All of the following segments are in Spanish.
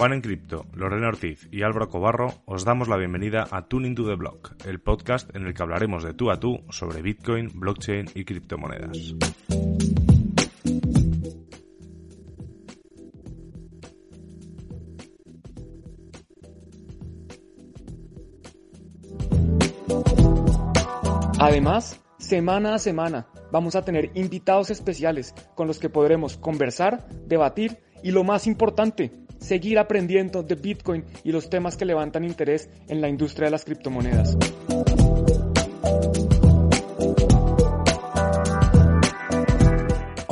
Juan en Cripto, Lorena Ortiz y Álvaro Cobarro os damos la bienvenida a Tuning to the Block, el podcast en el que hablaremos de tú a tú sobre Bitcoin, blockchain y criptomonedas. Además, semana a semana vamos a tener invitados especiales con los que podremos conversar, debatir y lo más importante, seguir aprendiendo de Bitcoin y los temas que levantan interés en la industria de las criptomonedas.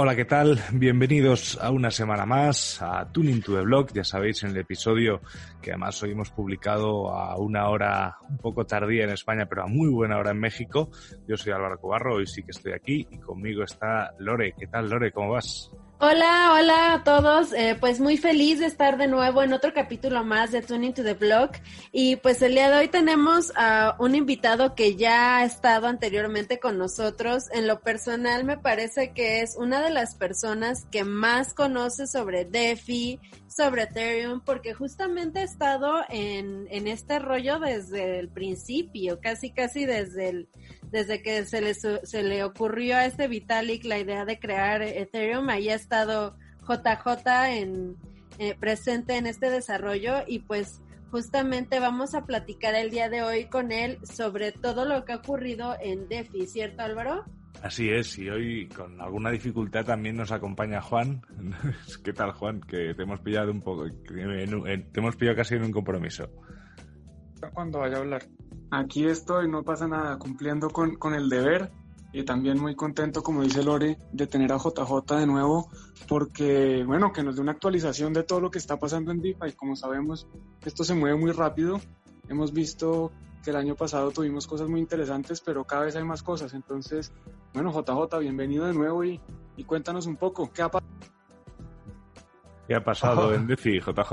Hola, ¿qué tal? Bienvenidos a una semana más a Tuning to the Blog. Ya sabéis, en el episodio que además hoy hemos publicado a una hora un poco tardía en España, pero a muy buena hora en México. Yo soy Álvaro Cobarro, hoy sí que estoy aquí y conmigo está Lore. ¿Qué tal, Lore? ¿Cómo vas? Hola, hola a todos. Eh, pues muy feliz de estar de nuevo en otro capítulo más de Tuning to the Blog. Y pues el día de hoy tenemos a un invitado que ya ha estado anteriormente con nosotros. En lo personal me parece que es una de las personas que más conoce sobre DeFi, sobre Ethereum, porque justamente ha estado en, en este rollo desde el principio, casi casi desde el desde que se le, se le ocurrió a este Vitalik la idea de crear Ethereum, ahí ha estado JJ en, eh, presente en este desarrollo y pues justamente vamos a platicar el día de hoy con él sobre todo lo que ha ocurrido en DeFi, ¿cierto Álvaro? Así es, y hoy con alguna dificultad también nos acompaña Juan. ¿Qué tal Juan? Que te hemos pillado un poco, te hemos pillado casi en un compromiso. Cuando vaya a hablar. Aquí estoy, no pasa nada, cumpliendo con, con el deber y también muy contento, como dice Lore, de tener a JJ de nuevo, porque, bueno, que nos dé una actualización de todo lo que está pasando en DeFi. Como sabemos, esto se mueve muy rápido. Hemos visto que el año pasado tuvimos cosas muy interesantes, pero cada vez hay más cosas. Entonces, bueno, JJ, bienvenido de nuevo y, y cuéntanos un poco, ¿qué ha pasado? ¿Qué ha pasado en DeFi, JJ?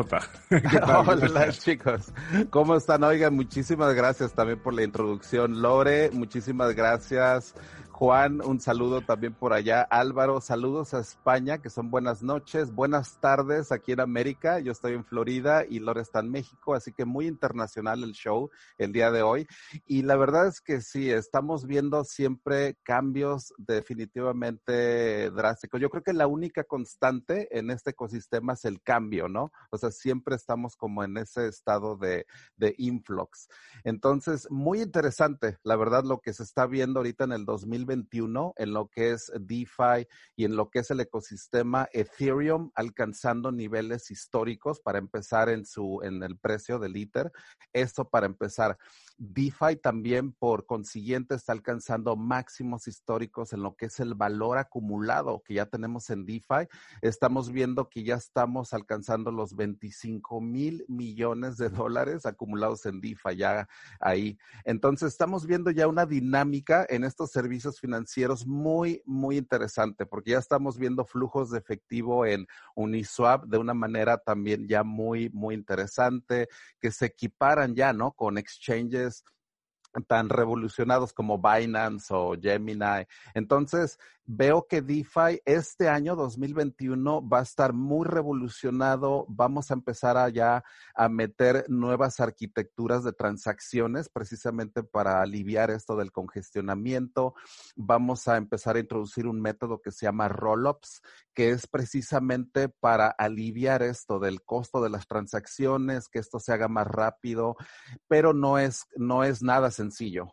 Hola chicos, ¿cómo están? Oigan, muchísimas gracias también por la introducción. Lore, muchísimas gracias. Juan, un saludo también por allá. Álvaro, saludos a España, que son buenas noches, buenas tardes aquí en América. Yo estoy en Florida y Lore está en México, así que muy internacional el show el día de hoy. Y la verdad es que sí, estamos viendo siempre cambios definitivamente drásticos. Yo creo que la única constante en este ecosistema es el cambio, ¿no? O sea, siempre estamos como en ese estado de, de influx. Entonces, muy interesante, la verdad, lo que se está viendo ahorita en el 2000 2021 en lo que es DeFi y en lo que es el ecosistema Ethereum alcanzando niveles históricos para empezar en su en el precio del ITER. Esto para empezar. DeFi también, por consiguiente, está alcanzando máximos históricos en lo que es el valor acumulado que ya tenemos en DeFi. Estamos viendo que ya estamos alcanzando los 25 mil millones de dólares acumulados en DeFi, ya ahí. Entonces, estamos viendo ya una dinámica en estos servicios financieros muy, muy interesante, porque ya estamos viendo flujos de efectivo en Uniswap de una manera también ya muy, muy interesante, que se equiparan ya, ¿no? Con exchanges this. Tan revolucionados como Binance o Gemini. Entonces, veo que DeFi este año 2021 va a estar muy revolucionado. Vamos a empezar allá a meter nuevas arquitecturas de transacciones precisamente para aliviar esto del congestionamiento. Vamos a empezar a introducir un método que se llama rollups, que es precisamente para aliviar esto del costo de las transacciones, que esto se haga más rápido, pero no es, no es nada sencillo.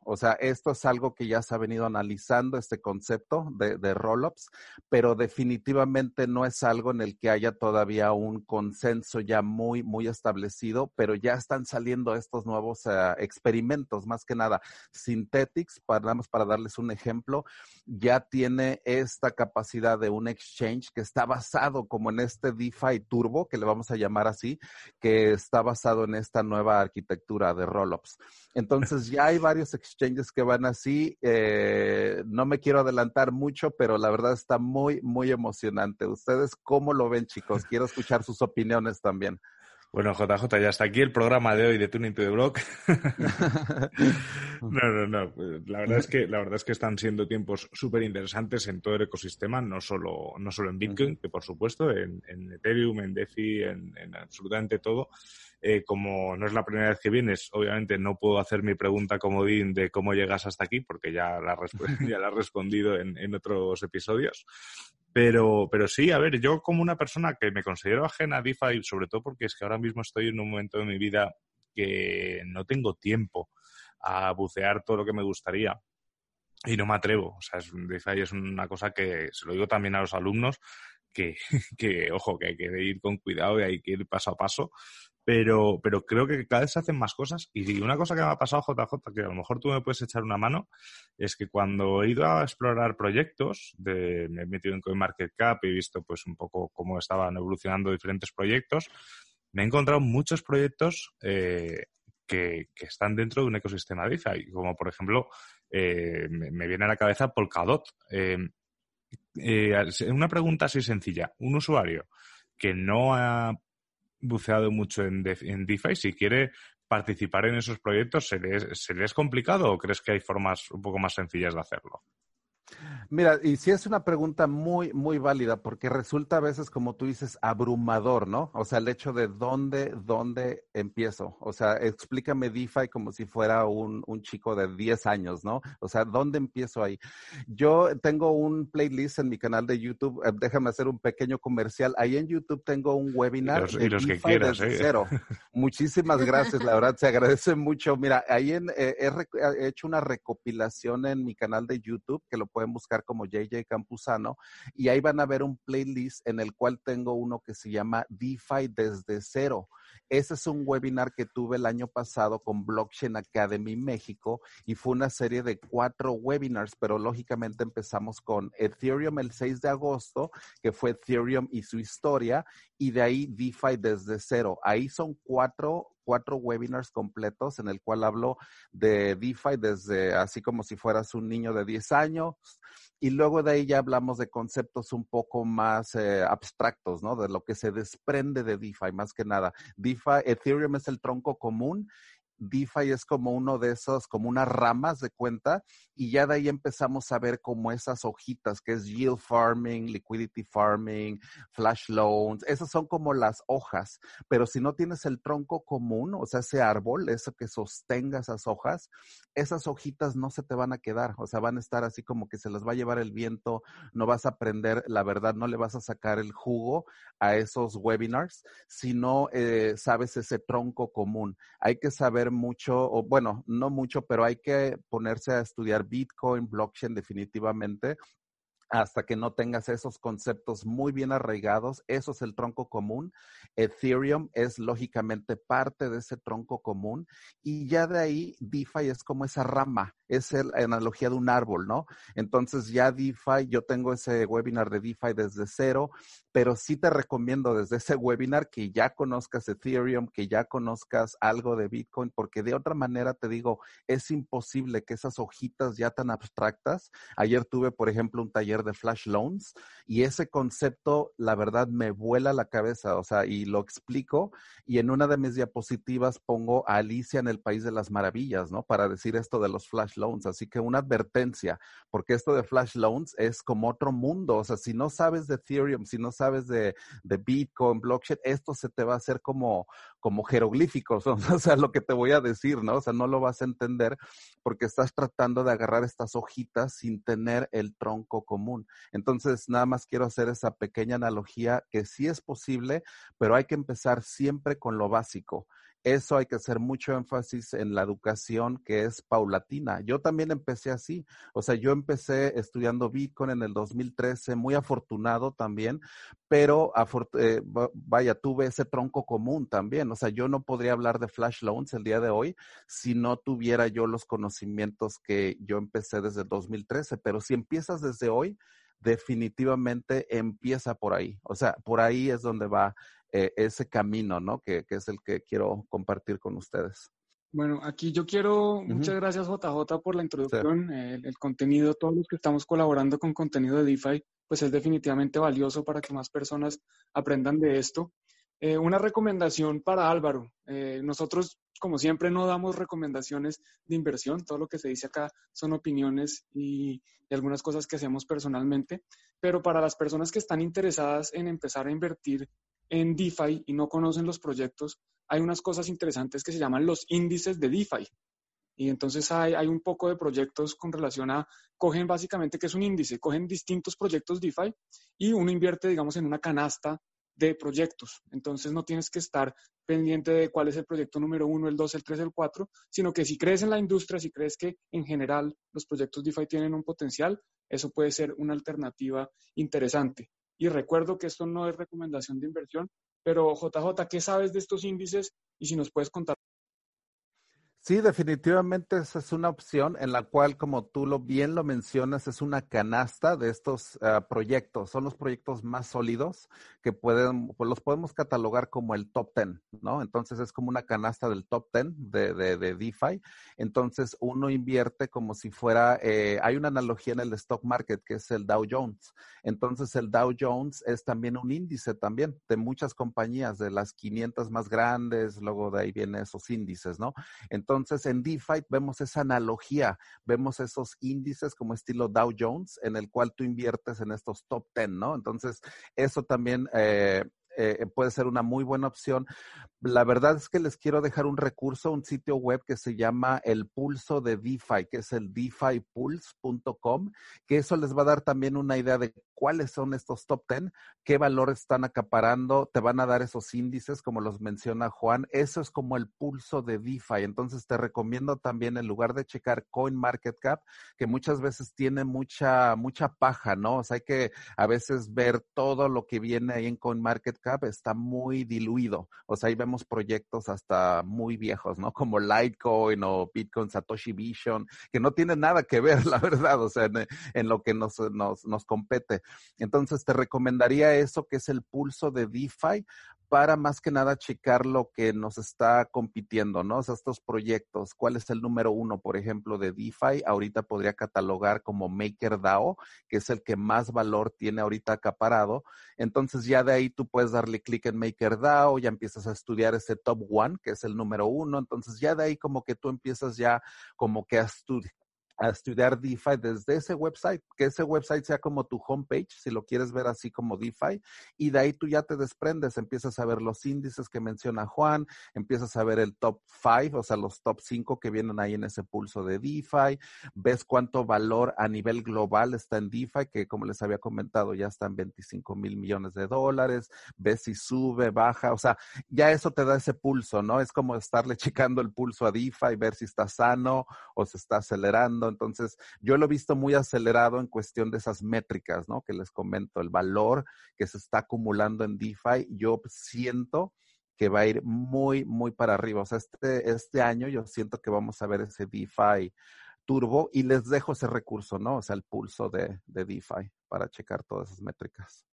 O sea, esto es algo que ya se ha venido analizando, este concepto de, de rollups, pero definitivamente no es algo en el que haya todavía un consenso ya muy, muy establecido, pero ya están saliendo estos nuevos uh, experimentos, más que nada. Synthetics, para, para darles un ejemplo, ya tiene esta capacidad de un exchange que está basado como en este DeFi Turbo, que le vamos a llamar así, que está basado en esta nueva arquitectura de rollups. Entonces ya hay varios exchanges que van así. Eh, no me quiero adelantar mucho, pero la verdad está muy, muy emocionante. ¿Ustedes cómo lo ven, chicos? Quiero escuchar sus opiniones también. Bueno, JJ, ya está aquí el programa de hoy de Tuning to the Block. no, no, no. La verdad es que, la verdad es que están siendo tiempos súper interesantes en todo el ecosistema, no solo, no solo en Bitcoin, que por supuesto, en, Ethereum, en DeFi, en, en absolutamente todo. Eh, como no es la primera vez que vienes, obviamente no puedo hacer mi pregunta comodín de cómo llegas hasta aquí, porque ya la, ya la he respondido en, en otros episodios. Pero, pero sí, a ver, yo como una persona que me considero ajena a DeFi, sobre todo porque es que ahora mismo estoy en un momento de mi vida que no tengo tiempo a bucear todo lo que me gustaría y no me atrevo. O sea, es, DeFi es una cosa que se lo digo también a los alumnos, que, que, ojo, que hay que ir con cuidado y hay que ir paso a paso, pero, pero creo que cada vez se hacen más cosas. Y una cosa que me ha pasado, JJ, que a lo mejor tú me puedes echar una mano, es que cuando he ido a explorar proyectos, de, me he metido en CoinMarketCap y he visto pues un poco cómo estaban evolucionando diferentes proyectos, me he encontrado muchos proyectos eh, que, que, están dentro de un ecosistema DeFi, como por ejemplo, eh, me, viene a la cabeza Polkadot. Eh, una pregunta así sencilla. Un usuario que no ha buceado mucho en, en DeFi, si quiere participar en esos proyectos, ¿se le, ¿se le es complicado o crees que hay formas un poco más sencillas de hacerlo? Mira, y sí es una pregunta muy, muy válida, porque resulta a veces, como tú dices, abrumador, ¿no? O sea, el hecho de dónde, dónde empiezo. O sea, explícame DeFi como si fuera un, un chico de 10 años, ¿no? O sea, ¿dónde empiezo ahí? Yo tengo un playlist en mi canal de YouTube, eh, déjame hacer un pequeño comercial. Ahí en YouTube tengo un webinar y los, que quieras, ¿eh? cero. Muchísimas gracias, la verdad, se agradece mucho. Mira, ahí en, eh, he hecho una recopilación en mi canal de YouTube que lo pueden buscar como JJ Campuzano y ahí van a ver un playlist en el cual tengo uno que se llama DeFi desde cero. Ese es un webinar que tuve el año pasado con Blockchain Academy México y fue una serie de cuatro webinars, pero lógicamente empezamos con Ethereum el 6 de agosto, que fue Ethereum y su historia, y de ahí DeFi desde cero. Ahí son cuatro cuatro webinars completos en el cual hablo de DeFi desde así como si fueras un niño de 10 años, y luego de ahí ya hablamos de conceptos un poco más eh, abstractos, ¿no? De lo que se desprende de DeFi, más que nada. DeFi, Ethereum es el tronco común DeFi es como uno de esos, como unas ramas de cuenta, y ya de ahí empezamos a ver como esas hojitas, que es yield farming, liquidity farming, flash loans, esas son como las hojas, pero si no tienes el tronco común, o sea, ese árbol, eso que sostenga esas hojas, esas hojitas no se te van a quedar, o sea, van a estar así como que se las va a llevar el viento, no vas a aprender, la verdad, no le vas a sacar el jugo a esos webinars si no eh, sabes ese tronco común. Hay que saber mucho, o bueno, no mucho, pero hay que ponerse a estudiar Bitcoin, blockchain definitivamente hasta que no tengas esos conceptos muy bien arraigados. Eso es el tronco común. Ethereum es lógicamente parte de ese tronco común. Y ya de ahí, DeFi es como esa rama, es la analogía de un árbol, ¿no? Entonces ya DeFi, yo tengo ese webinar de DeFi desde cero pero sí te recomiendo desde ese webinar que ya conozcas Ethereum, que ya conozcas algo de Bitcoin, porque de otra manera te digo, es imposible que esas hojitas ya tan abstractas, ayer tuve, por ejemplo, un taller de flash loans y ese concepto, la verdad, me vuela la cabeza, o sea, y lo explico y en una de mis diapositivas pongo a Alicia en el País de las Maravillas, ¿no? Para decir esto de los flash así que una advertencia, porque esto de flash loans es como otro mundo, o sea, si no sabes de Ethereum, si no sabes de, de Bitcoin, blockchain, esto se te va a hacer como, como jeroglíficos, o sea, lo que te voy a decir, ¿no? O sea, no lo vas a entender porque estás tratando de agarrar estas hojitas sin tener el tronco común. Entonces, nada más quiero hacer esa pequeña analogía que sí es posible, pero hay que empezar siempre con lo básico eso hay que hacer mucho énfasis en la educación que es paulatina. Yo también empecé así, o sea, yo empecé estudiando Bitcoin en el 2013, muy afortunado también, pero eh, vaya, tuve ese tronco común también, o sea, yo no podría hablar de flash loans el día de hoy si no tuviera yo los conocimientos que yo empecé desde el 2013, pero si empiezas desde hoy, definitivamente empieza por ahí, o sea, por ahí es donde va eh, ese camino, ¿no? Que, es el que quiero compartir con ustedes. Bueno, aquí yo quiero, muchas gracias JJ por la introducción, el, contenido, todos los que estamos colaborando con contenido de DeFi, pues es definitivamente valioso para que más personas aprendan de esto. Eh, una recomendación para Álvaro. Eh, nosotros, como siempre, no damos recomendaciones de inversión. Todo lo que se dice acá son opiniones y, y algunas cosas que hacemos personalmente. Pero para las personas que están interesadas en empezar a invertir en DeFi y no conocen los proyectos, hay unas cosas interesantes que se llaman los índices de DeFi. Y entonces hay, hay, un poco de proyectos con relación a, cogen básicamente que es un índice, cogen distintos proyectos DeFi y uno invierte, digamos, en una canasta de proyectos. Entonces no tienes que estar pendiente de cuál es el proyecto número uno, el dos, el tres, el cuatro, sino que si crees en la industria, si crees que en general los proyectos DeFi tienen un potencial, eso puede ser una alternativa interesante. Y recuerdo que esto no es recomendación de inversión, pero JJ, ¿qué sabes de estos índices? Y si nos puedes contar Sí, definitivamente esa es una opción en la cual, como tú lo bien lo mencionas, es una canasta de estos uh, proyectos. Son los proyectos más sólidos que pueden, pues los podemos catalogar como el top 10, ¿no? Entonces es como una canasta del top 10 de, de, de DeFi. Entonces uno invierte como si fuera, eh, hay una analogía en el stock market que es el Dow Jones. Entonces el Dow Jones es también un índice también de muchas compañías, de las 500 más grandes, luego de ahí vienen esos índices, ¿no? Entonces, entonces, en DeFi vemos esa analogía, vemos esos índices como estilo Dow Jones, en el cual tú inviertes en estos top 10, ¿no? Entonces, eso también eh, eh, puede ser una muy buena opción. La verdad es que les quiero dejar un recurso, un sitio web que se llama El Pulso de DeFi, que es el defipulse.com, que eso les va a dar también una idea de cuáles son estos top 10, qué valores están acaparando, te van a dar esos índices, como los menciona Juan. Eso es como el pulso de DeFi. Entonces te recomiendo también, en lugar de checar CoinMarketCap, que muchas veces tiene mucha, mucha paja, ¿no? O sea, hay que a veces ver todo lo que viene ahí en CoinMarketCap, está muy diluido. O sea, ahí vemos proyectos hasta muy viejos, ¿no? Como Litecoin o Bitcoin Satoshi Vision, que no tienen nada que ver, la verdad, o sea, en, en lo que nos, nos, nos compete. Entonces, te recomendaría eso, que es el pulso de DeFi, para más que nada checar lo que nos está compitiendo, ¿no? O sea, estos proyectos, cuál es el número uno, por ejemplo, de DeFi, ahorita podría catalogar como MakerDAO, que es el que más valor tiene ahorita acaparado. Entonces ya de ahí tú puedes darle clic en MakerDAO, ya empiezas a estudiar ese top one, que es el número uno. Entonces ya de ahí como que tú empiezas ya como que a estudiar a estudiar DeFi desde ese website, que ese website sea como tu homepage, si lo quieres ver así como DeFi, y de ahí tú ya te desprendes, empiezas a ver los índices que menciona Juan, empiezas a ver el top 5, o sea, los top 5 que vienen ahí en ese pulso de DeFi, ves cuánto valor a nivel global está en DeFi, que como les había comentado, ya está en 25 mil millones de dólares, ves si sube, baja, o sea, ya eso te da ese pulso, ¿no? Es como estarle checando el pulso a DeFi, ver si está sano o se está acelerando entonces, yo lo he visto muy acelerado en cuestión de esas métricas, ¿no? Que les comento, el valor que se está acumulando en DeFi, yo siento que va a ir muy, muy para arriba. O sea, este, este año yo siento que vamos a ver ese DeFi turbo y les dejo ese recurso, ¿no? O sea, el pulso de, de DeFi para checar todas esas métricas.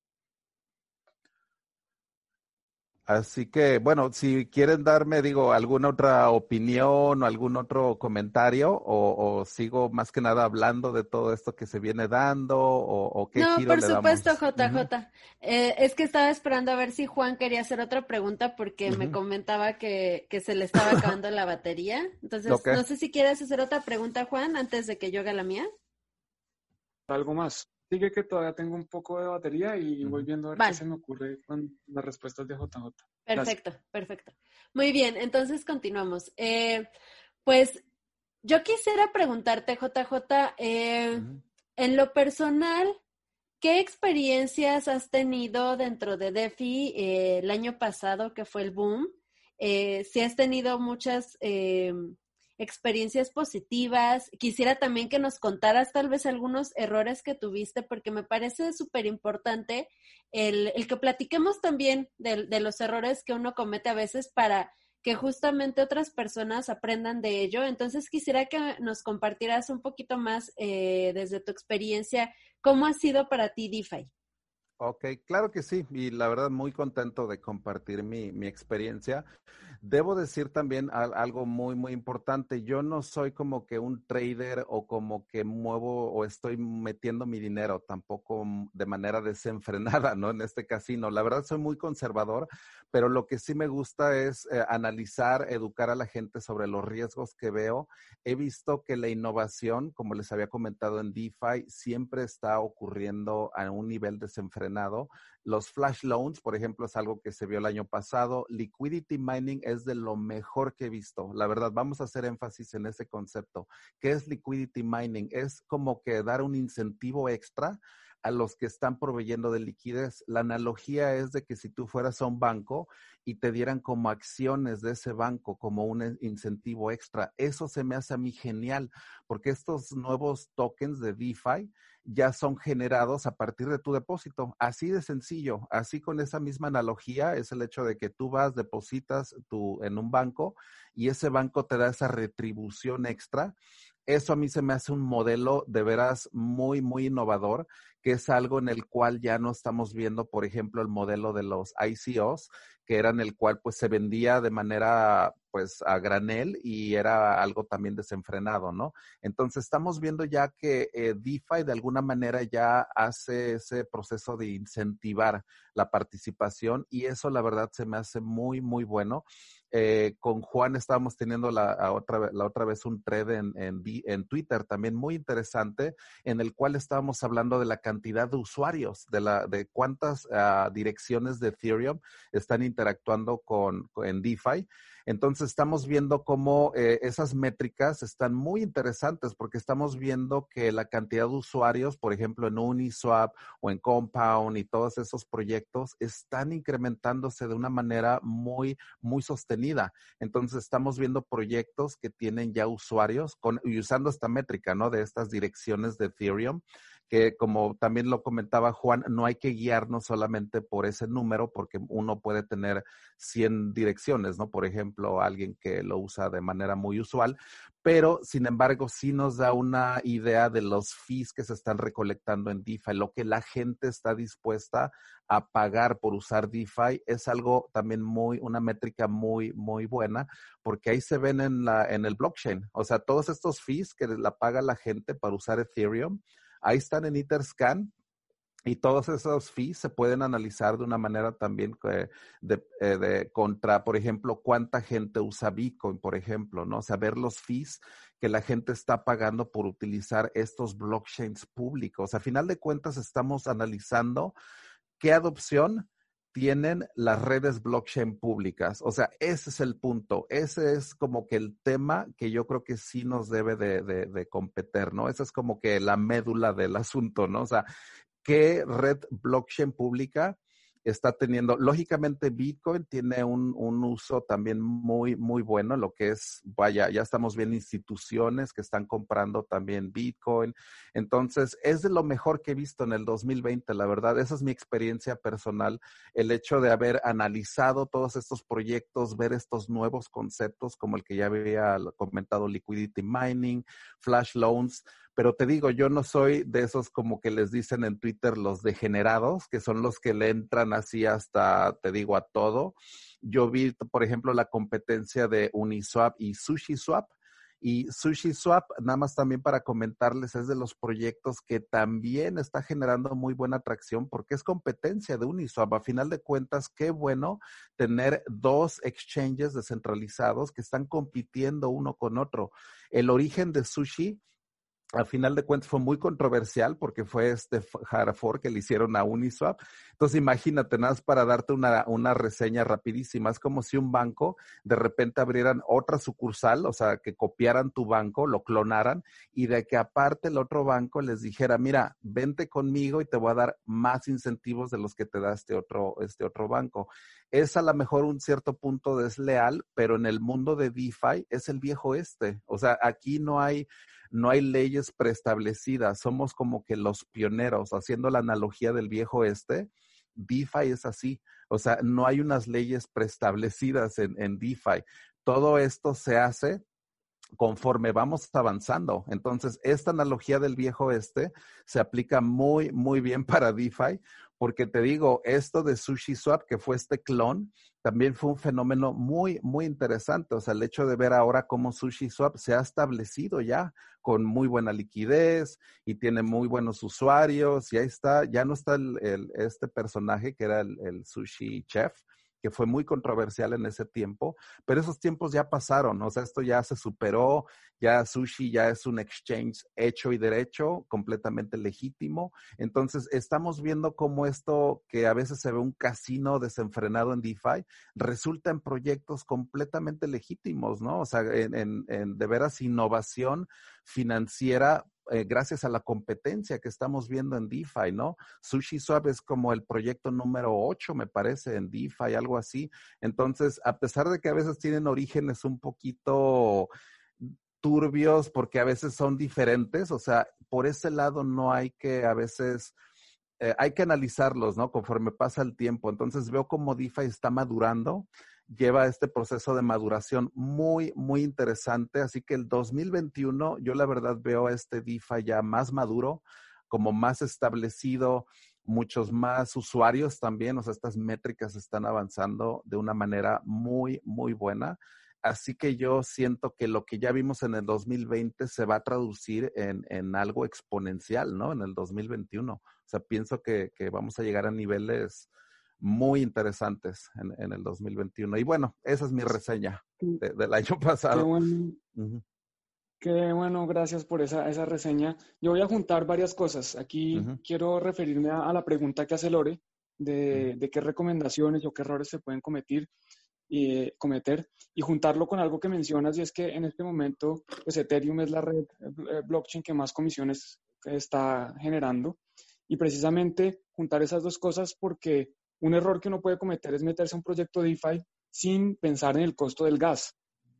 Así que, bueno, si quieren darme, digo, alguna otra opinión o algún otro comentario, o, o sigo más que nada hablando de todo esto que se viene dando, o, o qué no, giro por le supuesto, damos. JJ. Eh, es que estaba esperando a ver si Juan quería hacer otra pregunta porque me comentaba que, que se le estaba acabando la batería. Entonces, no sé si quieres hacer otra pregunta, Juan, antes de que yo haga la mía. algo más. Sigue que todavía tengo un poco de batería y voy viendo a ver Vale. qué se me ocurre con las respuestas de JJ. Gracias. Perfecto, perfecto. Muy bien, entonces continuamos. Eh, pues yo quisiera preguntarte, JJ, eh, en lo personal, ¿qué experiencias has tenido dentro de DeFi eh, el año pasado, que fue el boom? Eh, si has tenido muchas eh, experiencias positivas, quisiera también que nos contaras tal vez algunos errores que tuviste, porque me parece súper importante el, que platiquemos también de, de los errores que uno comete a veces para que justamente otras personas aprendan de ello. Entonces quisiera que nos compartieras un poquito más eh, desde tu experiencia, cómo ha sido para ti DeFi. Ok, claro que sí, y la verdad muy contento de compartir mi, mi experiencia. Debo decir también algo muy, muy importante. Yo no soy como que un trader o como que muevo o estoy metiendo mi dinero tampoco de manera desenfrenada, ¿no? En este casino. La verdad soy muy conservador, pero lo que sí me gusta es eh, analizar, educar a la gente sobre los riesgos que veo. He visto que la innovación, como les había comentado en DeFi, siempre está ocurriendo a un nivel desenfrenado. Los flash loans, por ejemplo, es algo que se vio el año pasado. Liquidity mining es de lo mejor que he visto. La verdad, vamos a hacer énfasis en ese concepto. ¿Qué es liquidity mining? Es como que dar un incentivo extra a los que están proveyendo de liquidez. La analogía es de que si tú fueras a un banco y te dieran como acciones de ese banco, como un incentivo extra, eso se me hace a mí genial, porque estos nuevos tokens de DeFi ya son generados a partir de tu depósito. Así de sencillo, así con esa misma analogía es el hecho de que tú vas, depositas tu, en un banco y ese banco te da esa retribución extra. Eso a mí se me hace un modelo de veras muy, muy innovador, que es algo en el cual ya no estamos viendo, por ejemplo, el modelo de los ICOs, que eran el cual pues se vendía de manera pues a granel y era algo también desenfrenado, ¿no? Entonces estamos viendo ya que eh, DeFi de alguna manera ya hace ese proceso de incentivar la participación y eso la verdad se me hace muy, muy bueno. Eh, con Juan estábamos teniendo la, otra, la otra vez un thread en, en, en, Twitter también muy interesante en el cual estábamos hablando de la cantidad de usuarios, de, la, de cuántas uh, direcciones de Ethereum están interactuando con, en DeFi. Entonces estamos viendo cómo eh, esas métricas están muy interesantes porque estamos viendo que la cantidad de usuarios, por ejemplo, en Uniswap o en Compound y todos esos proyectos están incrementándose de una manera muy, muy sostenida. Entonces estamos viendo proyectos que tienen ya usuarios y usando esta métrica, ¿no? De estas direcciones de Ethereum que como también lo comentaba Juan, no hay que guiarnos solamente por ese número porque uno puede tener 100 direcciones, ¿no? Por ejemplo, alguien que lo usa de manera muy usual, pero sin embargo sí nos da una idea de los fees que se están recolectando en DeFi, lo que la gente está dispuesta a pagar por usar DeFi es algo también muy, una métrica muy, muy buena, porque ahí se ven en, la, en el blockchain. O sea, todos estos fees que la paga la gente para usar Ethereum, Ahí están en Etherscan y todos esos fees se pueden analizar de una manera también eh, de, contra, por ejemplo, cuánta gente usa Bitcoin, por ejemplo, ¿no? O sea, ver los fees que la gente está pagando por utilizar estos blockchains públicos. A final de cuentas, estamos analizando qué adopción tienen las redes blockchain públicas. O sea, ese es el punto. Ese es como que el tema que yo creo que sí nos debe de, de, competir, ¿no? Esa es como que la médula del asunto, ¿no? O sea, ¿qué red blockchain pública está teniendo, lógicamente Bitcoin tiene un, un, uso también muy, muy bueno, lo que es, vaya, ya estamos viendo instituciones que están comprando también Bitcoin. Entonces, es de lo mejor que he visto en el 2020, la verdad. Esa es mi experiencia personal, el hecho de haber analizado todos estos proyectos, ver estos nuevos conceptos como el que ya había comentado, liquidity mining, flash loans, pero te digo, yo no soy de esos como que les dicen en Twitter los degenerados, que son los que le entran así hasta, te digo, a todo. Yo vi, por ejemplo, la competencia de Uniswap y SushiSwap. Y SushiSwap, nada más también para comentarles, es de los proyectos que también está generando muy buena atracción porque es competencia de Uniswap. A final de cuentas, qué bueno tener dos exchanges descentralizados que están compitiendo uno con otro. El origen de Sushi al final de cuentas fue muy controversial porque fue este Harafor que le hicieron a Uniswap. Entonces imagínate, nada más para darte una, una reseña rapidísima, es como si un banco de repente abrieran otra sucursal, o sea, que copiaran tu banco, lo clonaran y de que aparte el otro banco les dijera, mira, vente conmigo y te voy a dar más incentivos de los que te da este otro, este otro banco. Es a lo mejor un cierto punto desleal, pero en el mundo de DeFi es el viejo este. O sea, aquí no hay no hay leyes preestablecidas, somos como que los pioneros, haciendo la analogía del viejo este, DeFi es así, o sea, no hay unas leyes preestablecidas en, DeFi. Todo esto se hace conforme vamos avanzando. Entonces, esta analogía del viejo este se aplica muy, muy bien para DeFi porque te digo, esto de SushiSwap, que fue este clon, también fue un fenómeno muy, muy interesante. O sea, el hecho de ver ahora cómo SushiSwap se ha establecido ya con muy buena liquidez y tiene muy buenos usuarios, y ahí está, ya no está el, este personaje que era el sushi chef, que fue muy controversial en ese tiempo, pero esos tiempos ya pasaron, o sea, esto ya se superó, ya sushi ya es un exchange hecho y derecho, completamente legítimo. Entonces, estamos viendo cómo esto, que a veces se ve un casino desenfrenado en DeFi, resulta en proyectos completamente legítimos, ¿no? O sea, en, en de veras innovación financiera eh, gracias a la competencia que estamos viendo en DeFi, ¿no? SushiSwap es como el proyecto número 8, me parece, en DeFi, algo así. Entonces, a pesar de que a veces tienen orígenes un poquito turbios porque a veces son diferentes, o sea, por ese lado no hay que a veces... Eh, hay que analizarlos, ¿no? Conforme pasa el tiempo. Entonces veo como DeFi está madurando lleva este proceso de maduración muy, muy interesante. Así que el 2021, yo la verdad veo a este DeFi ya más maduro, como más establecido, muchos más usuarios también, o sea, estas métricas están avanzando de una manera muy, muy buena. Así que yo siento que lo que ya vimos en el 2020 se va a traducir en, en algo exponencial, ¿no? En el 2021. O sea, pienso que, que vamos a llegar a niveles muy interesantes en, el 2021. Y bueno, esa es mi reseña del año pasado. Qué bueno. gracias por esa, esa reseña. Yo voy a juntar varias cosas. Aquí quiero referirme a, la pregunta que hace Lore de, de, qué recomendaciones o qué errores se pueden cometer y, cometer y juntarlo con algo que mencionas y es que en este momento pues Ethereum es la red eh, blockchain que más comisiones está generando y precisamente juntar esas dos cosas porque un error que uno puede cometer es meterse a un proyecto DeFi sin pensar en el costo del gas.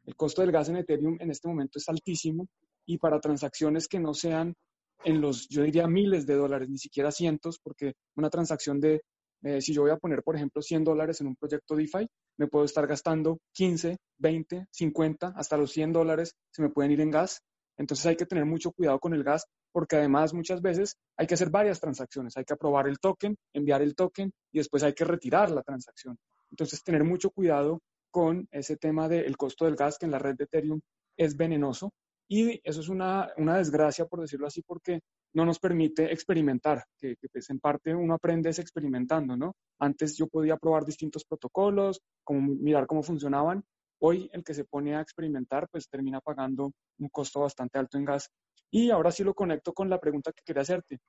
El costo del gas en Ethereum en este momento es altísimo y para transacciones que no sean en los, yo diría miles de dólares, ni siquiera cientos, porque una transacción de, eh, si yo voy a poner, por ejemplo, 100 dólares en un proyecto DeFi, me puedo estar gastando 15, 20, 50, hasta los 100 dólares se me pueden ir en gas. Entonces hay que tener mucho cuidado con el gas porque además muchas veces hay que hacer varias transacciones, hay que aprobar el token, enviar el token y después hay que retirar la transacción. Entonces, tener mucho cuidado con ese tema del costo del gas que en la red de Ethereum es venenoso y eso es una, desgracia, por decirlo así, porque no nos permite experimentar, que, que pues en parte uno aprende es experimentando, ¿no? Antes yo podía probar distintos protocolos, como mirar cómo funcionaban. Hoy el que se pone a experimentar pues termina pagando un costo bastante alto en gas y ahora sí lo conecto con la pregunta que quería hacerte.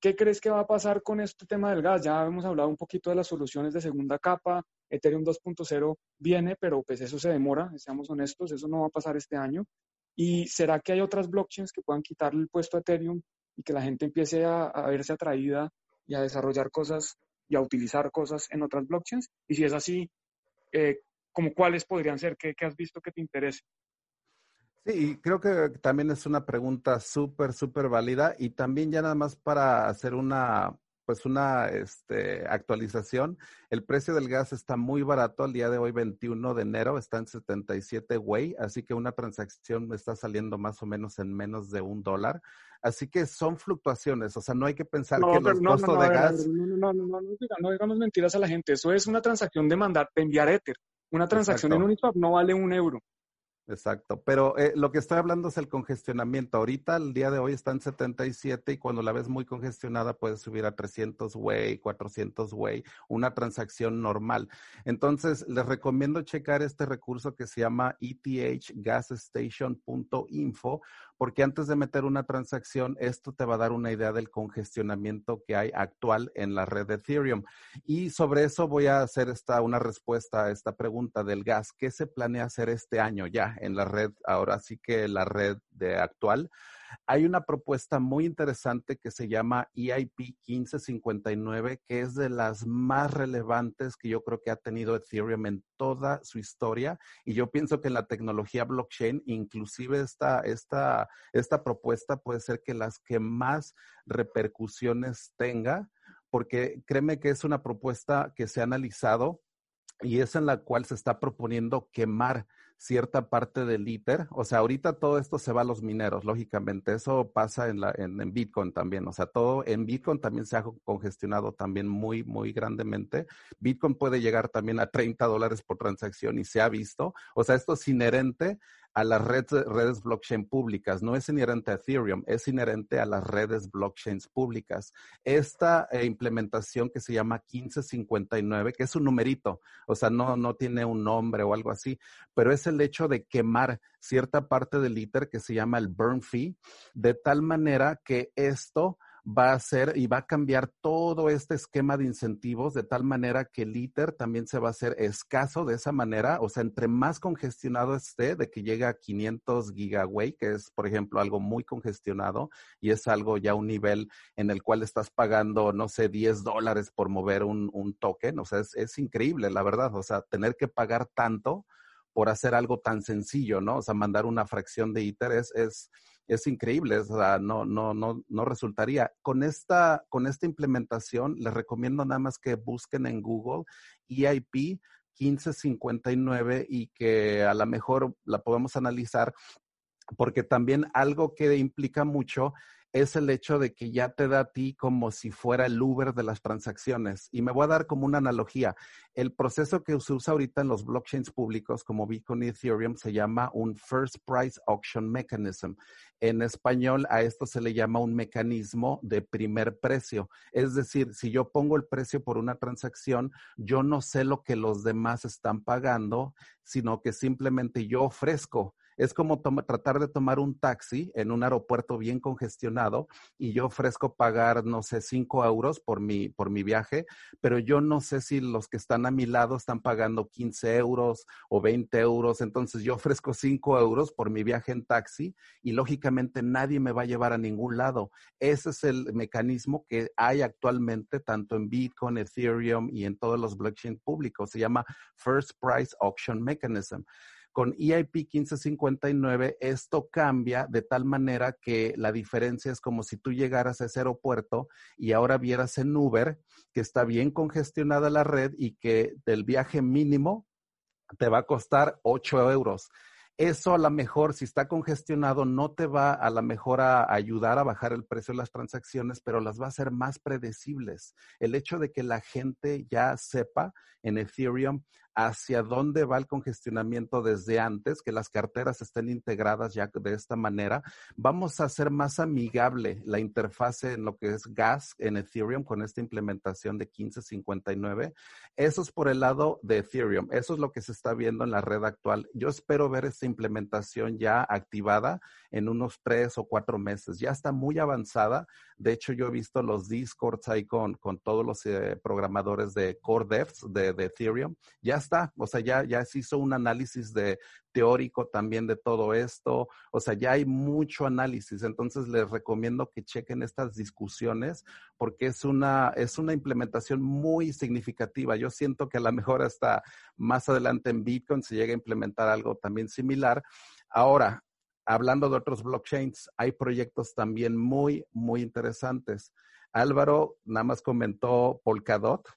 ¿Qué crees que va a pasar con este tema del gas? Ya hemos hablado un poquito de las soluciones de segunda capa, Ethereum 2.0 viene, pero pues eso se demora, seamos honestos, eso no va a pasar este año. ¿Y será que hay otras blockchains que puedan quitarle el puesto a Ethereum y que la gente empiece a, verse atraída y a desarrollar cosas y a utilizar cosas en otras blockchains? Y si es así, eh, ¿como cuáles podrían ser? ¿Qué, ¿Qué has visto que te interese? Sí, creo que también es una pregunta súper, súper válida y también ya nada más para hacer una, pues una este, actualización, el precio del gas está muy barato al día de hoy, 21 de enero, está en 77 Way, así que una transacción está saliendo más o menos en menos de un dólar. Así que son fluctuaciones, o sea, no hay que pensar que los costos de gas... No, no, no, no, no, digamos mentiras a la gente, eso es una transacción de mandar, de enviar Ether. Una transacción en Uniswap no vale un euro. Exacto, pero eh, lo que estoy hablando es el congestionamiento. Ahorita, el día de hoy está en 77 y cuando la ves muy congestionada puedes subir a 300 way, 400 way, una transacción normal. Entonces, les recomiendo checar este recurso que se llama ethgasstation.info porque antes de meter una transacción, esto te va a dar una idea del congestionamiento que hay actual en la red de Ethereum. Y sobre eso voy a hacer esta, una respuesta a esta pregunta del gas. ¿Qué se planea hacer este año ya en la red? Ahora sí que la red de actual. Hay una propuesta muy interesante que se llama EIP 1559, que es de las más relevantes que yo creo que ha tenido Ethereum en toda su historia. Y yo pienso que en la tecnología blockchain, inclusive esta, esta, esta propuesta puede ser que las que más repercusiones tenga, porque créeme que es una propuesta que se ha analizado y es en la cual se está proponiendo quemar cierta parte del ITER. O sea, ahorita todo esto se va a los mineros, lógicamente. Eso pasa en, la, en, Bitcoin también. O sea, todo en Bitcoin también se ha congestionado también muy, muy grandemente. Bitcoin puede llegar también a 30 dólares por transacción y se ha visto. O sea, esto es inherente a las redes, redes blockchain públicas. No es inherente a Ethereum, es inherente a las redes blockchains públicas. Esta eh, implementación que se llama 1559, que es un numerito, o sea, no, no tiene un nombre o algo así, pero es el hecho de quemar cierta parte del ITER que se llama el burn fee, de tal manera que esto va a ser y va a cambiar todo este esquema de incentivos de tal manera que el ITER también se va a hacer escaso de esa manera, o sea, entre más congestionado esté, de que llegue a 500 gigaway, que es, por ejemplo, algo muy congestionado y es algo ya un nivel en el cual estás pagando, no sé, 10 dólares por mover un, un token, o sea, es, es increíble, la verdad, o sea, tener que pagar tanto por hacer algo tan sencillo, ¿no? O sea, mandar una fracción de ITER es, es es increíble, o sea, no, no, no, no resultaría. Con esta, con esta implementación, les recomiendo nada más que busquen en Google EIP 1559 y que a lo mejor la podemos analizar, porque también algo que implica mucho es el hecho de que ya te da a ti como si fuera el Uber de las transacciones. Y me voy a dar como una analogía. El proceso que se usa ahorita en los blockchains públicos como Bitcoin y Ethereum se llama un First Price Auction Mechanism. En español a esto se le llama un mecanismo de primer precio. Es decir, si yo pongo el precio por una transacción, yo no sé lo que los demás están pagando, sino que simplemente yo ofrezco es como tratar de tomar un taxi en un aeropuerto bien congestionado y yo ofrezco pagar, no sé, cinco euros por mi, por mi viaje, pero yo no sé si los que están a mi lado están pagando 15 euros o 20 euros. Entonces yo ofrezco cinco euros por mi viaje en taxi y lógicamente nadie me va a llevar a ningún lado. Ese es el mecanismo que hay actualmente tanto en Bitcoin, Ethereum y en todos los blockchain públicos. Se llama First Price Auction Mechanism. Con EIP 1559 esto cambia de tal manera que la diferencia es como si tú llegaras a ese aeropuerto y ahora vieras en Uber que está bien congestionada la red y que del viaje mínimo te va a costar 8 euros. Eso a lo mejor, si está congestionado, no te va a lo mejor a ayudar a bajar el precio de las transacciones, pero las va a hacer más predecibles. El hecho de que la gente ya sepa en Ethereum hacia dónde va el congestionamiento desde antes, que las carteras estén integradas ya de esta manera. Vamos a hacer más amigable la interfase en lo que es gas en Ethereum con esta implementación de 1559. Eso es por el lado de Ethereum. Eso es lo que se está viendo en la red actual. Yo espero ver esta implementación ya activada en unos tres o cuatro meses. Ya está muy avanzada. De hecho, yo he visto los Discords ahí con, con todos los eh, programadores de Core Devs de, de Ethereum. Ya está, o sea, ya, ya se hizo un análisis de teórico también de todo esto, o sea, ya hay mucho análisis, entonces les recomiendo que chequen estas discusiones porque es una, es una implementación muy significativa. Yo siento que a lo mejor hasta más adelante en Bitcoin se llega a implementar algo también similar. Ahora, hablando de otros blockchains, hay proyectos también muy, muy interesantes. Álvaro nada más comentó Polkadot,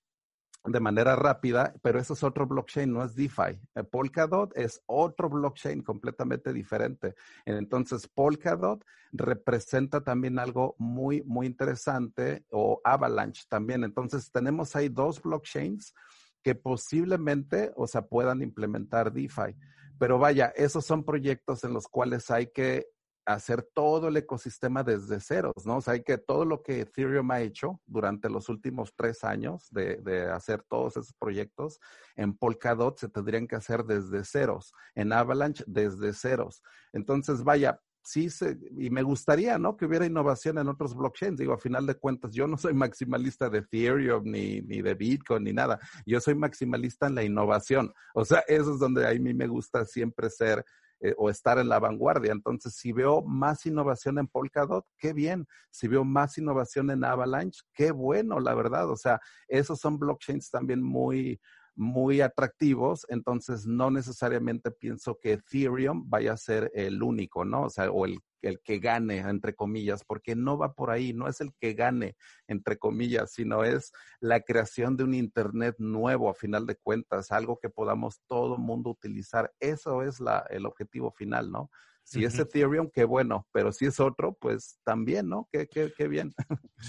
de manera rápida, pero eso es otro blockchain, no es DeFi. Eh, Polkadot es otro blockchain completamente diferente. Entonces, Polkadot representa también algo muy, muy interesante, o Avalanche también. Entonces, tenemos ahí dos blockchains que posiblemente, o sea, puedan implementar DeFi. Pero vaya, esos son proyectos en los cuales hay que hacer todo el ecosistema desde ceros, ¿no? O sea, hay que todo lo que Ethereum ha hecho durante los últimos tres años de, de, hacer todos esos proyectos, en Polkadot se tendrían que hacer desde ceros, en Avalanche desde ceros. Entonces, vaya, sí, se, y me gustaría, ¿no? Que hubiera innovación en otros blockchains. Digo, a final de cuentas, yo no soy maximalista de Ethereum, ni, ni de Bitcoin, ni nada. Yo soy maximalista en la innovación. O sea, eso es donde a mí me gusta siempre ser eh, o estar en la vanguardia. Entonces, si veo más innovación en Polkadot, qué bien. Si veo más innovación en Avalanche, qué bueno, la verdad. O sea, esos son blockchains también muy, muy atractivos, entonces no necesariamente pienso que Ethereum vaya a ser el único, ¿no? O sea, o el, el que gane, entre comillas, porque no va por ahí, no es el que gane, entre comillas, sino es la creación de un Internet nuevo, a final de cuentas, algo que podamos todo mundo utilizar. Eso es la, el objetivo final, ¿no? Si es Ethereum, qué bueno, pero si es otro, pues también, ¿no? Qué, qué, qué bien.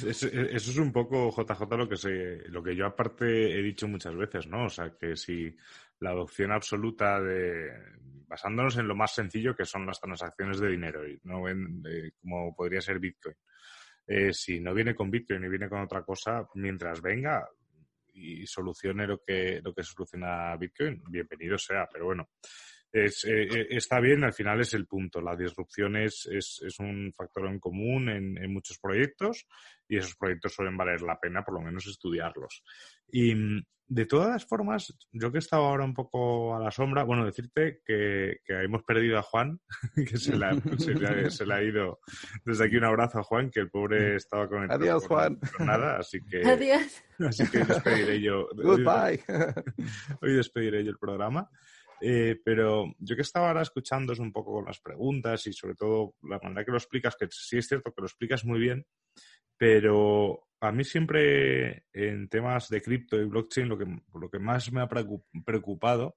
Eso, es un poco, JJ, lo que, se, lo que yo aparte he dicho muchas veces, ¿no? O sea, que si la adopción absoluta de, basándonos en lo más sencillo que son las transacciones de dinero, no ven, como podría ser Bitcoin. Eh, si no viene con Bitcoin y viene con otra cosa, mientras venga y solucione lo que, lo que soluciona Bitcoin, bienvenido sea, pero bueno es, eh, eh, está bien, al final es el punto. La disrupción es, es, es un factor en común en, en, muchos proyectos y esos proyectos suelen valer la pena por lo menos estudiarlos. Y mm, de todas las formas, yo que he estado ahora un poco a la sombra, bueno, decirte que, que hemos perdido a Juan, que se, se, le ha, se, le ha, ido desde aquí un abrazo a Juan, que el pobre estaba con el Adiós, Juan. Con nada, así que... Adiós. Así que despediré yo. Goodbye. Hoy despediré yo el programa. Eh, pero yo que estaba ahora escuchando es un poco con las preguntas y sobre todo la manera que lo explicas, que sí es cierto que lo explicas muy bien, pero a mí siempre en temas de cripto y blockchain lo que, lo que más me ha preocupado,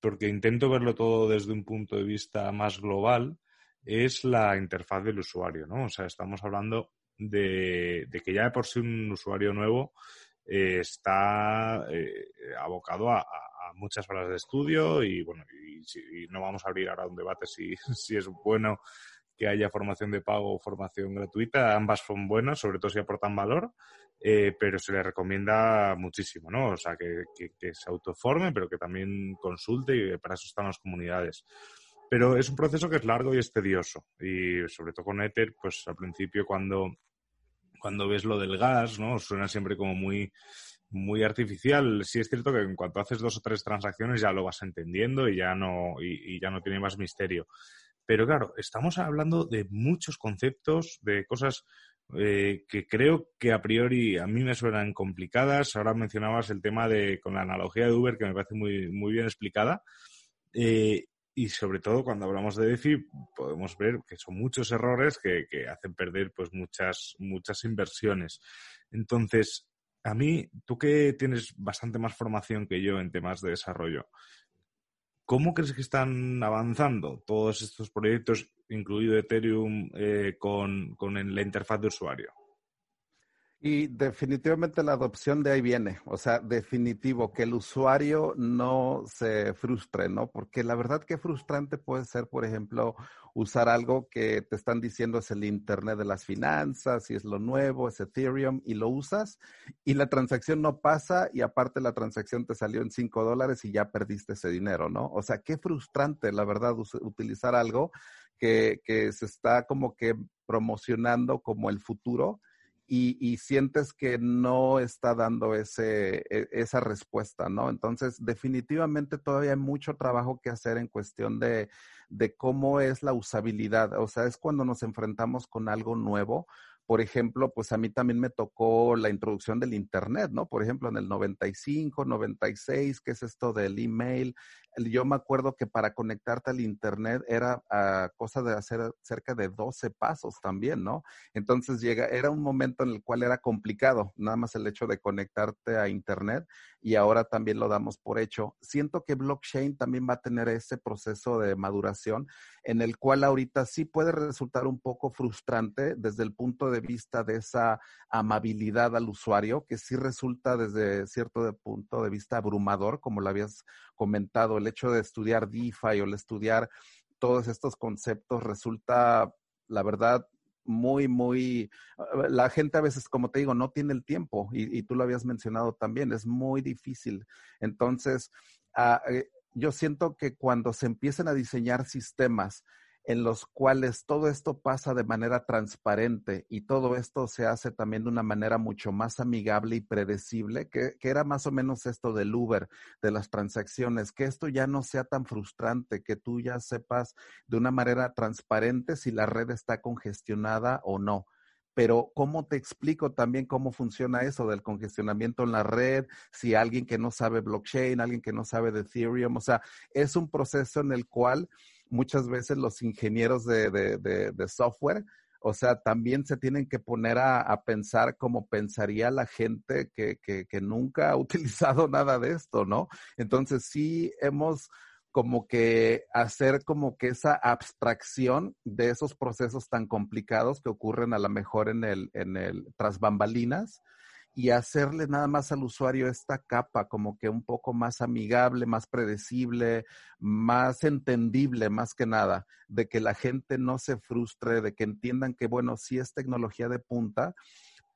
porque intento verlo todo desde un punto de vista más global, es la interfaz del usuario, ¿no? O sea, estamos hablando de, que ya de por sí un usuario nuevo eh, está eh, abocado a, muchas horas de estudio y bueno, y, no vamos a abrir ahora un debate si, si es bueno que haya formación de pago o formación gratuita. Ambas son buenas, sobre todo si aportan valor, eh, pero se le recomienda muchísimo, ¿no? O sea, que, se autoforme, pero que también consulte y para eso están las comunidades. Pero es un proceso que es largo y es tedioso. Y sobre todo con Ether, pues al principio cuando, cuando ves lo del gas, ¿no? Suena siempre como muy muy artificial. Sí es cierto que en cuanto haces dos o tres transacciones ya lo vas entendiendo y ya no, y, y ya no tiene más misterio. Pero claro, estamos hablando de muchos conceptos, de cosas eh, que creo que a priori a mí me suenan complicadas. Ahora mencionabas el tema de con la analogía de Uber que me parece muy, muy bien explicada. Eh, y sobre todo cuando hablamos de DeFi podemos ver que son muchos errores que, que hacen perder pues muchas, muchas inversiones. Entonces, a mí, tú que tienes bastante más formación que yo en temas de desarrollo, ¿cómo crees que están avanzando todos estos proyectos, incluido Ethereum, eh, con, con la interfaz de usuario? Y definitivamente la adopción de ahí viene, o sea, definitivo, que el usuario no se frustre, ¿no? Porque la verdad que frustrante puede ser, por ejemplo, usar algo que te están diciendo es el Internet de las finanzas y es lo nuevo, es Ethereum, y lo usas y la transacción no pasa y aparte la transacción te salió en cinco dólares y ya perdiste ese dinero, ¿no? O sea, qué frustrante, la verdad, utilizar algo que, que se está como que promocionando como el futuro y, y, sientes que no está dando ese, e, esa respuesta, ¿no? Entonces, definitivamente todavía hay mucho trabajo que hacer en cuestión de, de cómo es la usabilidad. O sea, es cuando nos enfrentamos con algo nuevo. Por ejemplo, pues a mí también me tocó la introducción del Internet, ¿no? Por ejemplo, en el 95, 96, ¿qué es esto del email? yo me acuerdo que para conectarte al Internet era uh, cosa de hacer cerca de 12 pasos también, ¿no? Entonces llega, era un momento en el cual era complicado, nada más el hecho de conectarte a Internet y ahora también lo damos por hecho. Siento que blockchain también va a tener ese proceso de maduración en el cual ahorita sí puede resultar un poco frustrante desde el punto de vista de esa amabilidad al usuario, que sí resulta desde cierto punto de vista abrumador, como lo habías comentado el hecho de estudiar DeFi o el estudiar todos estos conceptos resulta, la verdad, muy, muy, la gente a veces, como te digo, no tiene el tiempo y, y tú lo habías mencionado también, es muy difícil. Entonces, uh, yo siento que cuando se empiezan a diseñar sistemas en los cuales todo esto pasa de manera transparente y todo esto se hace también de una manera mucho más amigable y predecible, que, era más o menos esto del Uber, de las transacciones, que esto ya no sea tan frustrante, que tú ya sepas de una manera transparente si la red está congestionada o no. pero ¿cómo te explico también cómo funciona eso del congestionamiento en la red? Si alguien que no sabe blockchain, alguien que no sabe de Ethereum, o sea, es un proceso en el cual muchas veces los ingenieros de, de, software, o sea, también se tienen que poner a, pensar como pensaría la gente que, que, que, nunca ha utilizado nada de esto, ¿no? Entonces sí hemos como que hacer como que esa abstracción de esos procesos tan complicados que ocurren a lo mejor en el, en el tras bambalinas y hacerle nada más al usuario esta capa como que un poco más amigable, más predecible, más entendible más que nada, de que la gente no se frustre, de que entiendan que bueno, sí es tecnología de punta,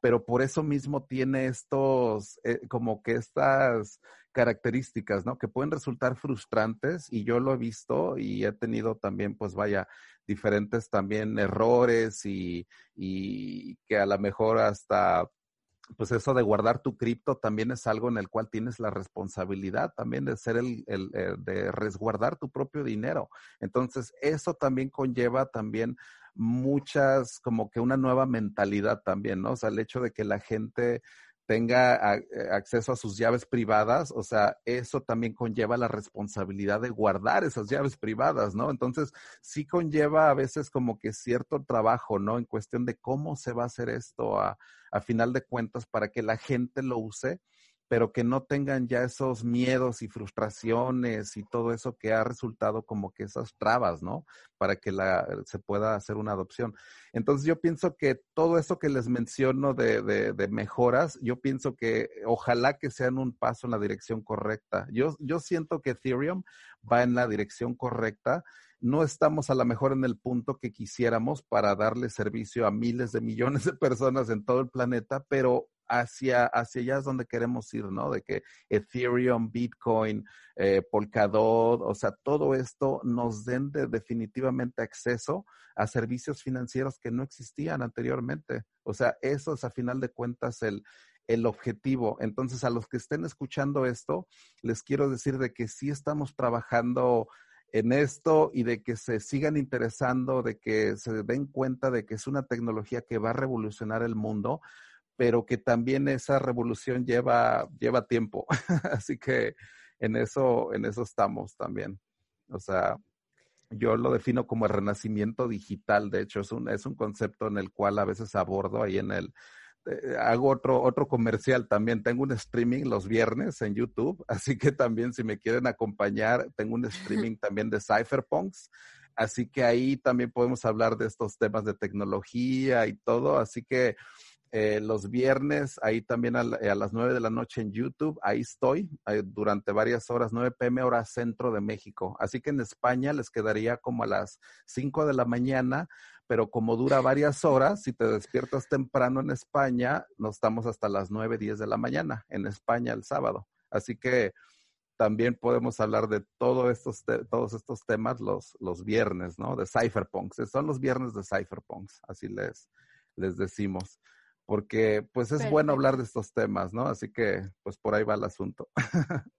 pero por eso mismo tiene estos, eh, como que estas características, ¿no? Que pueden resultar frustrantes y yo lo he visto y he tenido también, pues vaya, diferentes también errores y, y que a lo mejor hasta pues eso de guardar tu cripto también es algo en el cual tienes la responsabilidad también de ser el, el, de resguardar tu propio dinero. Entonces, eso también conlleva también muchas, como que una nueva mentalidad también, ¿no? O sea, el hecho de que la gente tenga eh, acceso a sus llaves privadas, o sea, eso también conlleva la responsabilidad de guardar esas llaves privadas, ¿no? Entonces, sí conlleva a veces como que cierto trabajo, ¿no? En cuestión de cómo se va a hacer esto a, a final de cuentas para que la gente lo use pero que no tengan ya esos miedos y frustraciones y todo eso que ha resultado como que esas trabas, ¿no? Para que la, se pueda hacer una adopción. Entonces yo pienso que todo eso que les menciono de, de, de mejoras, yo pienso que ojalá que sean un paso en la dirección correcta. Yo, yo siento que Ethereum va en la dirección correcta no estamos a lo mejor en el punto que quisiéramos para darle servicio a miles de millones de personas en todo el planeta, pero hacia, hacia allá es donde queremos ir, ¿no? De que Ethereum, Bitcoin, eh, Polkadot, o sea, todo esto nos den definitivamente acceso a servicios financieros que no existían anteriormente. O sea, eso es a final de cuentas el, el objetivo. Entonces, a los que estén escuchando esto, les quiero decir de que sí estamos trabajando en esto y de que se sigan interesando, de que se den cuenta de que es una tecnología que va a revolucionar el mundo, pero que también esa revolución lleva, lleva tiempo. Así que en eso, en eso estamos también. O sea, yo lo defino como el renacimiento digital. De hecho, es un, es un concepto en el cual a veces abordo ahí en el, eh, hago otro, otro comercial también. Tengo un streaming los viernes en YouTube, así que también si me quieren acompañar, tengo un streaming también de Cypherpunks. Así que ahí también podemos hablar de estos temas de tecnología y todo. Así que eh, los viernes, ahí también a, las 9 de la noche en YouTube, ahí estoy eh, durante varias horas, 9 pm hora centro de México. Así que en España les quedaría como a las 5 de la mañana, pero como dura varias horas, si te despiertas temprano en España, nos estamos hasta las 9, 10 de la mañana en España el sábado. Así que también podemos hablar de todo estos todos estos temas los, los viernes, ¿no? De cypherpunks. Son los viernes de cypherpunks, así les, les decimos porque pues es bueno hablar de estos temas, ¿no? Así que pues por ahí va el asunto.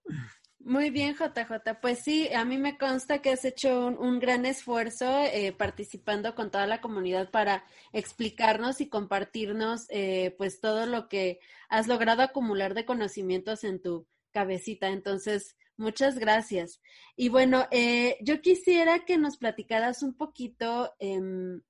Muy bien, JJ. Pues sí, a mí me consta que has hecho un, gran esfuerzo eh, participando con toda la comunidad para explicarnos y compartirnos eh, pues todo lo que has logrado acumular de conocimientos en tu cabecita. Entonces, muchas gracias. Y bueno, eh, yo quisiera que nos platicaras un poquito em,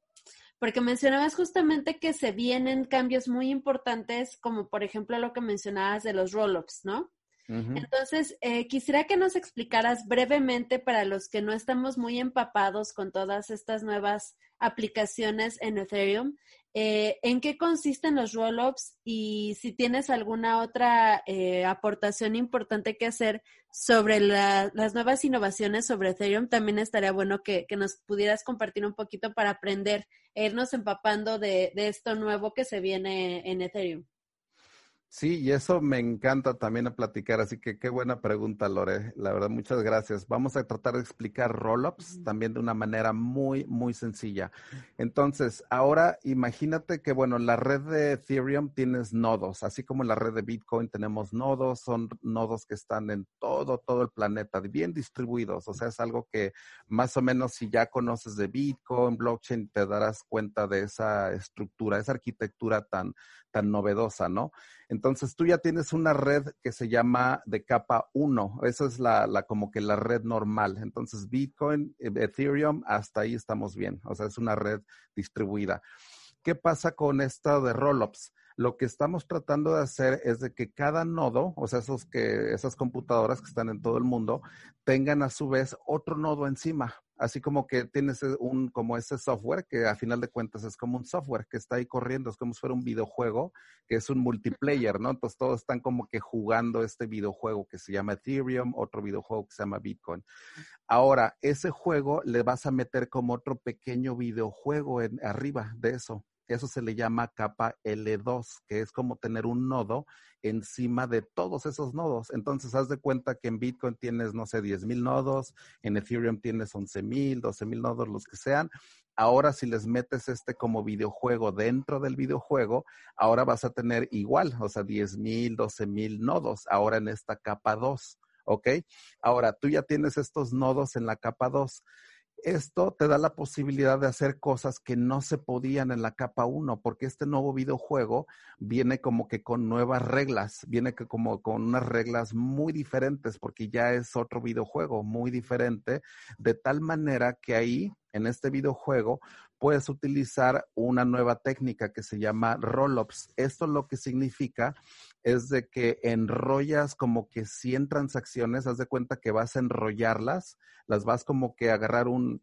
porque mencionabas justamente que se vienen cambios muy importantes, como por ejemplo lo que mencionabas de los roll-ups, ¿no? Entonces, eh, quisiera que nos explicaras brevemente para los que no estamos muy empapados con todas estas nuevas aplicaciones en Ethereum, eh, ¿En qué consisten los roll-ups y si tienes alguna otra eh, aportación importante que hacer sobre las nuevas innovaciones sobre Ethereum? También estaría bueno que, nos pudieras compartir un poquito para aprender, e irnos empapando de, esto nuevo que se viene en Ethereum. Sí, y eso me encanta también a platicar, así que qué buena pregunta, Lore. La verdad, muchas gracias. Vamos a tratar de explicar rollups también de una manera muy, muy sencilla. Entonces, ahora imagínate que, bueno, la red de Ethereum tienes nodos, así como la red de Bitcoin tenemos nodos, son nodos que están en todo, todo el planeta, bien distribuidos. O sea, es algo que más o menos si ya conoces de Bitcoin, blockchain, te darás cuenta de esa estructura, esa arquitectura tan, tan novedosa, ¿no? Entonces tú ya tienes una red que se llama de capa 1. Esa es la, la, como que la red normal. Entonces Bitcoin, eh, Ethereum, hasta ahí estamos bien. O sea, es una red distribuida. ¿Qué pasa con esta de rollups? Lo que estamos tratando de hacer es de que cada nodo, o sea, esos que, esas computadoras que están en todo el mundo, tengan a su vez otro nodo encima así como que tienes un, como ese software que a final de cuentas es como un software que está ahí corriendo, es como si fuera un videojuego, que es un multiplayer, ¿no? Entonces todos están como que jugando este videojuego que se llama Ethereum, otro videojuego que se llama Bitcoin. Ahora, ese juego le vas a meter como otro pequeño videojuego en, arriba de eso. Eso se le llama capa L2, que es como tener un nodo encima de todos esos nodos. Entonces, haz de cuenta que en Bitcoin tienes, no sé, 10 mil nodos, en Ethereum tienes 11 mil, 12 mil nodos, los que sean. Ahora, si les metes este como videojuego dentro del videojuego, ahora vas a tener igual, o sea, 10 mil, 12 mil nodos, ahora en esta capa 2. ¿Ok? Ahora, tú ya tienes estos nodos en la capa 2 esto te da la posibilidad de hacer cosas que no se podían en la capa 1, porque este nuevo videojuego viene como que con nuevas reglas, viene que como con unas reglas muy diferentes, porque ya es otro videojuego muy diferente, de tal manera que ahí, en este videojuego, puedes utilizar una nueva técnica que se llama rollups. Esto lo que significa es de que enrollas como que 100 transacciones, haz de cuenta que vas a enrollarlas, las vas como que a agarrar un,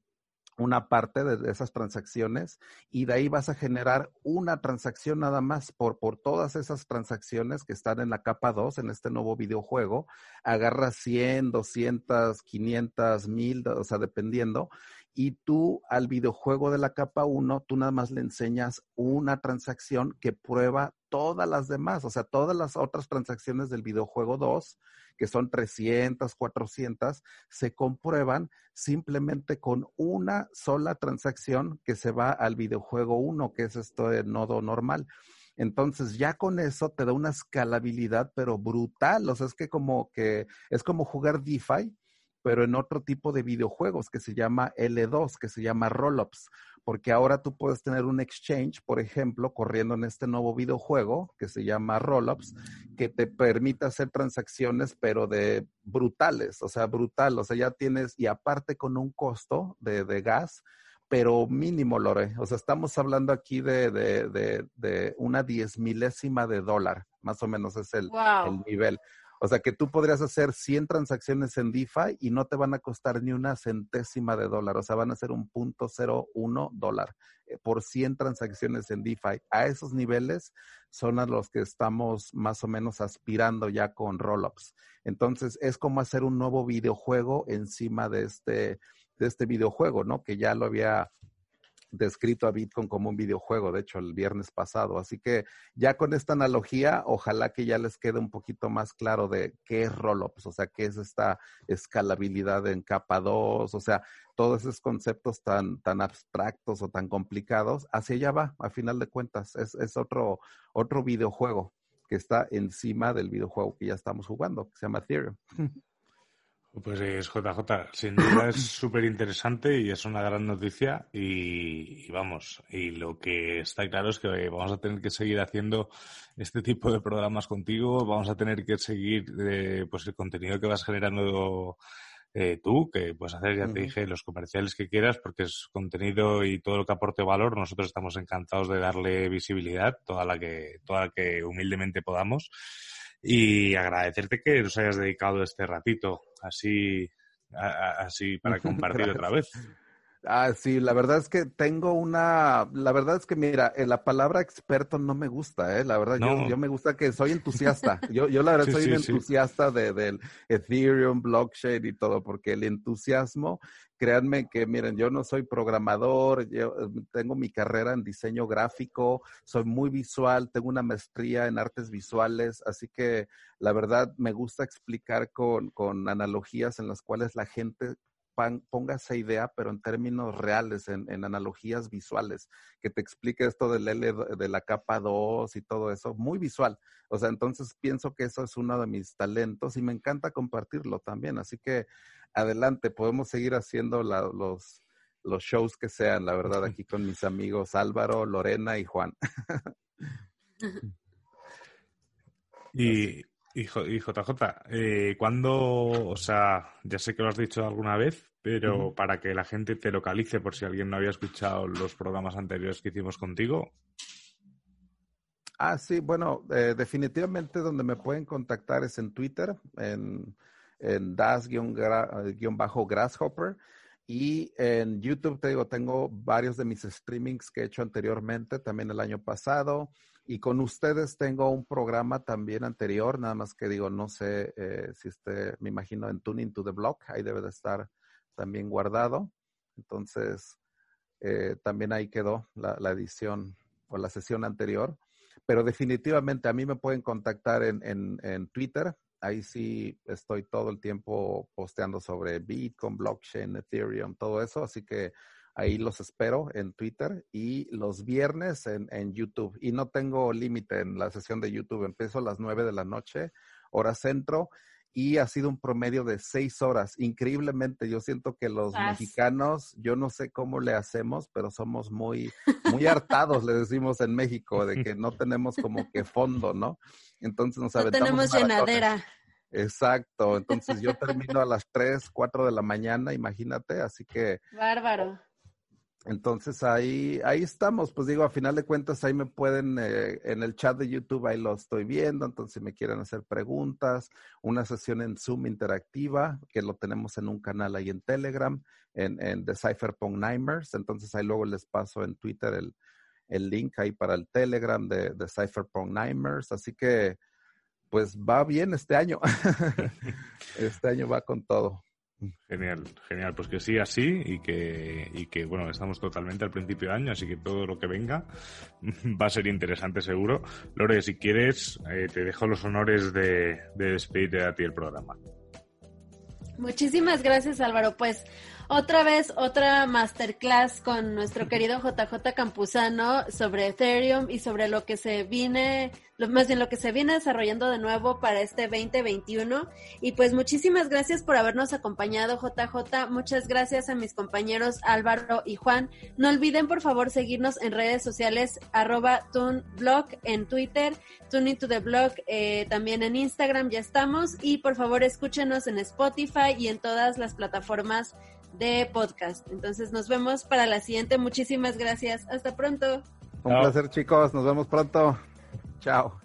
una parte de, esas transacciones y de ahí vas a generar una transacción nada más por, por todas esas transacciones que están en la capa 2 en este nuevo videojuego. Agarras 100, 200, 500, 1000, o sea, dependiendo, y tú al videojuego de la capa 1, tú nada más le enseñas una transacción que prueba todas las demás, o sea, todas las otras transacciones del videojuego 2, que son 300, 400, se comprueban simplemente con una sola transacción que se va al videojuego 1, que es esto de nodo normal. Entonces, ya con eso te da una escalabilidad, pero brutal. O sea, es que como que es como jugar DeFi, pero en otro tipo de videojuegos que se llama L2, que se llama Rollups, porque ahora tú puedes tener un exchange, por ejemplo, corriendo en este nuevo videojuego que se llama Rollups, que te permite hacer transacciones, pero de brutales, o sea, brutal, o sea, ya tienes, y aparte con un costo de, de gas, pero mínimo, Lore. O sea, estamos hablando aquí de, de, de, de una diez milésima de dólar, más o menos es el, el nivel. O sea que tú podrías hacer 100 transacciones en DeFi y no te van a costar ni una centésima de dólar. O sea, van a ser un punto cero uno dólar eh, por 100 transacciones en DeFi. A esos niveles son a los que estamos más o menos aspirando ya con rollups. Entonces, es como hacer un nuevo videojuego encima de este, de este videojuego, ¿no? Que ya lo había descrito a Bitcoin como un videojuego, de hecho, el viernes pasado. Así que ya con esta analogía, ojalá que ya les quede un poquito más claro de qué es Rollups, o sea, qué es esta escalabilidad en capa 2, o sea, todos esos conceptos tan, tan abstractos o tan complicados, hacia allá va, a final de cuentas, es, es otro, otro videojuego que está encima del videojuego que ya estamos jugando, que se llama Ethereum. Pues es JJ, sin duda es súper interesante y es una gran noticia y, vamos, y lo que está claro es que vamos a tener que seguir haciendo este tipo de programas contigo, vamos a tener que seguir eh, pues el contenido que vas generando eh, tú, que puedes hacer, ya te dije, los comerciales que quieras, porque es contenido y todo lo que aporte valor, nosotros estamos encantados de darle visibilidad, toda la que, toda la que humildemente podamos y agradecerte que nos hayas dedicado este ratito así, así para compartir otra vez. Ah, sí, la verdad es que tengo una, la verdad es que mira, eh, la palabra experto no me gusta, eh, la verdad, yo, yo, me gusta que soy entusiasta, yo, yo la verdad soy un entusiasta de, del Ethereum, blockchain y todo, porque el entusiasmo, créanme que, miren, yo no soy programador, yo eh, tengo mi carrera en diseño gráfico, soy muy visual, tengo una maestría en artes visuales, así que la verdad me gusta explicar con, con analogías en las cuales la gente ponga esa idea, pero en términos reales, en, analogías visuales, que te explique esto del L de la capa 2 y todo eso, muy visual. O sea, entonces pienso que eso es uno de mis talentos y me encanta compartirlo también. Así que adelante, podemos seguir haciendo los, los shows que sean, la verdad, aquí con mis amigos Álvaro, Lorena y Juan. y, y, JJ, eh, ¿cuándo, o sea, ya sé que lo has dicho alguna vez, pero para que la gente te localice por si alguien no había escuchado los programas anteriores que hicimos contigo? Ah, sí, bueno, eh, definitivamente donde me pueden contactar es en Twitter, en, en das-grasshopper. Y en YouTube, te digo, tengo varios de mis streamings que he hecho anteriormente, también el año pasado. Y con ustedes tengo un programa también anterior, nada más que digo, no sé eh, si esté, me imagino en Tuning to the Block, ahí debe de estar también guardado. Entonces, eh, también ahí quedó la, edición o la sesión anterior. Pero definitivamente a mí me pueden contactar en, en, en Twitter. Ahí sí estoy todo el tiempo posteando sobre Bitcoin, blockchain, Ethereum, todo eso. Así que Ahí los espero en Twitter y los viernes en, en YouTube. Y no tengo límite en la sesión de YouTube. Empiezo a las nueve de la noche, hora centro, y ha sido un promedio de seis horas. Increíblemente, yo siento que los mexicanos, yo no sé cómo le hacemos, pero somos muy, muy hartados, le decimos en México, de que no tenemos como que fondo, ¿no? Entonces nos no tenemos llenadera. Exacto, entonces yo termino a las tres, cuatro de la mañana, imagínate, así que... Bárbaro. Entonces ahí, ahí estamos, pues digo, a final de cuentas ahí me pueden, eh, en el chat de YouTube ahí lo estoy viendo, entonces si me quieren hacer preguntas, una sesión en Zoom interactiva, que lo tenemos en un canal ahí en Telegram, en, en The Cypherpunk Nimers, entonces ahí luego les paso en Twitter el, el link ahí para el Telegram de, de Cypherpunk Nimers, así que pues va bien este año, este año va con todo. Genial, genial. Pues que sí, así y que, y que, bueno, estamos totalmente al principio de año, así que todo lo que venga va a ser interesante seguro. Lore, si quieres, eh, te dejo los honores de, de despedirte a ti el programa. Muchísimas gracias, Álvaro. Pues otra vez, otra masterclass con nuestro querido JJ Campuzano sobre Ethereum y sobre lo que se viene, más bien lo que se viene desarrollando de nuevo para este 2021. Y pues muchísimas gracias por habernos acompañado, JJ. Muchas gracias a mis compañeros Álvaro y Juan. No olviden, por favor, seguirnos en redes sociales, arroba TuneBlog en Twitter, Tune into the Blog eh, también en Instagram, ya estamos. Y por favor, escúchenos en Spotify y en todas las plataformas de podcast. Entonces nos vemos para la siguiente. Muchísimas gracias. Hasta pronto. Un placer chicos. Nos vemos pronto. Chao.